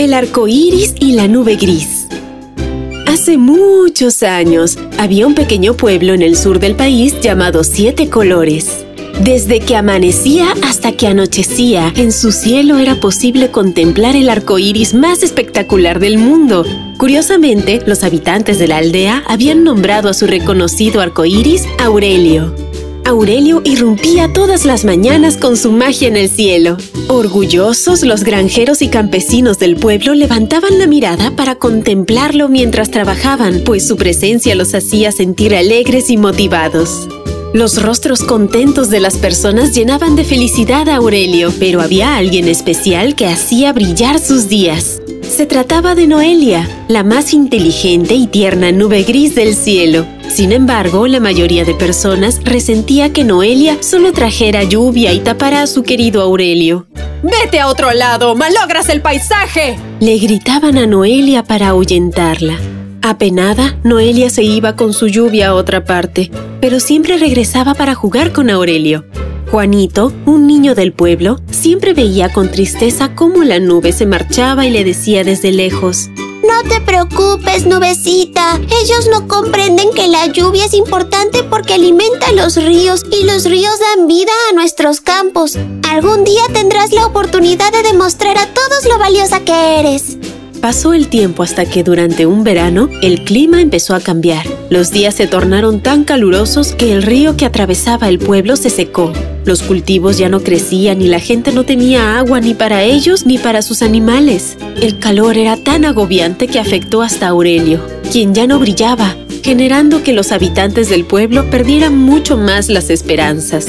El arco iris y la nube gris. Hace muchos años había un pequeño pueblo en el sur del país llamado Siete Colores. Desde que amanecía hasta que anochecía, en su cielo era posible contemplar el arco iris más espectacular del mundo. Curiosamente, los habitantes de la aldea habían nombrado a su reconocido arco iris Aurelio. Aurelio irrumpía todas las mañanas con su magia en el cielo. Orgullosos, los granjeros y campesinos del pueblo levantaban la mirada para contemplarlo mientras trabajaban, pues su presencia los hacía sentir alegres y motivados. Los rostros contentos de las personas llenaban de felicidad a Aurelio, pero había alguien especial que hacía brillar sus días. Se trataba de Noelia, la más inteligente y tierna nube gris del cielo. Sin embargo, la mayoría de personas resentía que Noelia solo trajera lluvia y tapara a su querido Aurelio. ¡Vete a otro lado! ¡Malogras el paisaje! Le gritaban a Noelia para ahuyentarla. Apenada, Noelia se iba con su lluvia a otra parte, pero siempre regresaba para jugar con Aurelio. Juanito, un niño del pueblo, siempre veía con tristeza cómo la nube se marchaba y le decía desde lejos, no te preocupes, nubecita. Ellos no comprenden que la lluvia es importante porque alimenta los ríos y los ríos dan vida a nuestros campos. Algún día tendrás la oportunidad de demostrar a todos lo valiosa que eres. Pasó el tiempo hasta que durante un verano el clima empezó a cambiar. Los días se tornaron tan calurosos que el río que atravesaba el pueblo se secó. Los cultivos ya no crecían y la gente no tenía agua ni para ellos ni para sus animales. El calor era tan agobiante que afectó hasta Aurelio, quien ya no brillaba, generando que los habitantes del pueblo perdieran mucho más las esperanzas.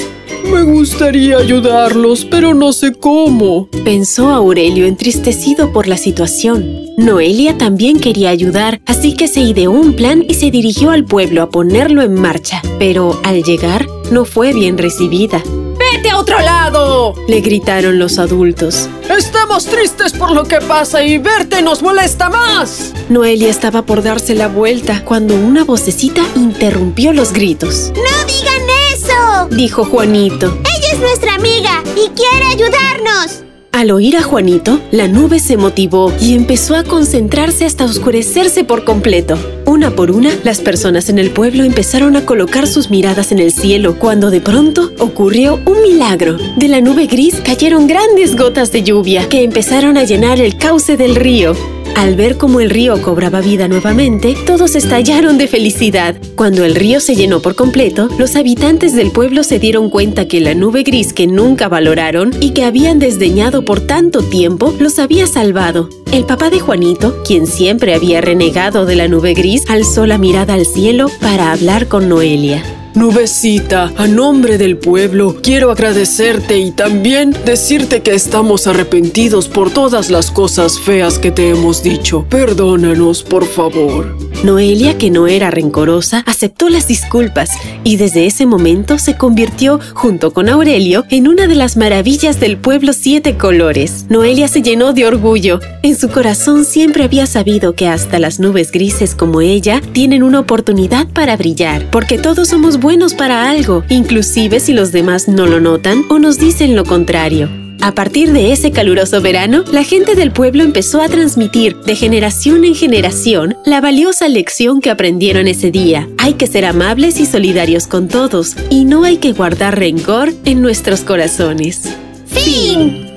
Me gustaría ayudarlos, pero no sé cómo, pensó Aurelio entristecido por la situación. Noelia también quería ayudar, así que se ideó un plan y se dirigió al pueblo a ponerlo en marcha. Pero al llegar, no fue bien recibida. ¡Vete a otro lado! le gritaron los adultos. Estamos tristes por lo que pasa y verte nos molesta más. Noelia estaba por darse la vuelta cuando una vocecita interrumpió los gritos. ¡No digan eso! dijo Juanito. Ella es nuestra amiga y quiere ayudarnos. Al oír a Juanito, la nube se motivó y empezó a concentrarse hasta oscurecerse por completo. Una por una, las personas en el pueblo empezaron a colocar sus miradas en el cielo cuando de pronto ocurrió un milagro. De la nube gris cayeron grandes gotas de lluvia que empezaron a llenar el cauce del río. Al ver cómo el río cobraba vida nuevamente, todos estallaron de felicidad. Cuando el río se llenó por completo, los habitantes del pueblo se dieron cuenta que la nube gris que nunca valoraron y que habían desdeñado por tanto tiempo los había salvado. El papá de Juanito, quien siempre había renegado de la nube gris, alzó la mirada al cielo para hablar con Noelia. Nubecita, a nombre del pueblo, quiero agradecerte y también decirte que estamos arrepentidos por todas las cosas feas que te hemos dicho. Perdónanos, por favor. Noelia, que no era rencorosa, aceptó las disculpas y desde ese momento se convirtió, junto con Aurelio, en una de las maravillas del pueblo Siete Colores. Noelia se llenó de orgullo. En su corazón siempre había sabido que hasta las nubes grises como ella tienen una oportunidad para brillar, porque todos somos buenos para algo, inclusive si los demás no lo notan o nos dicen lo contrario. A partir de ese caluroso verano, la gente del pueblo empezó a transmitir de generación en generación la valiosa lección que aprendieron ese día. Hay que ser amables y solidarios con todos y no hay que guardar rencor en nuestros corazones. ¡Fin!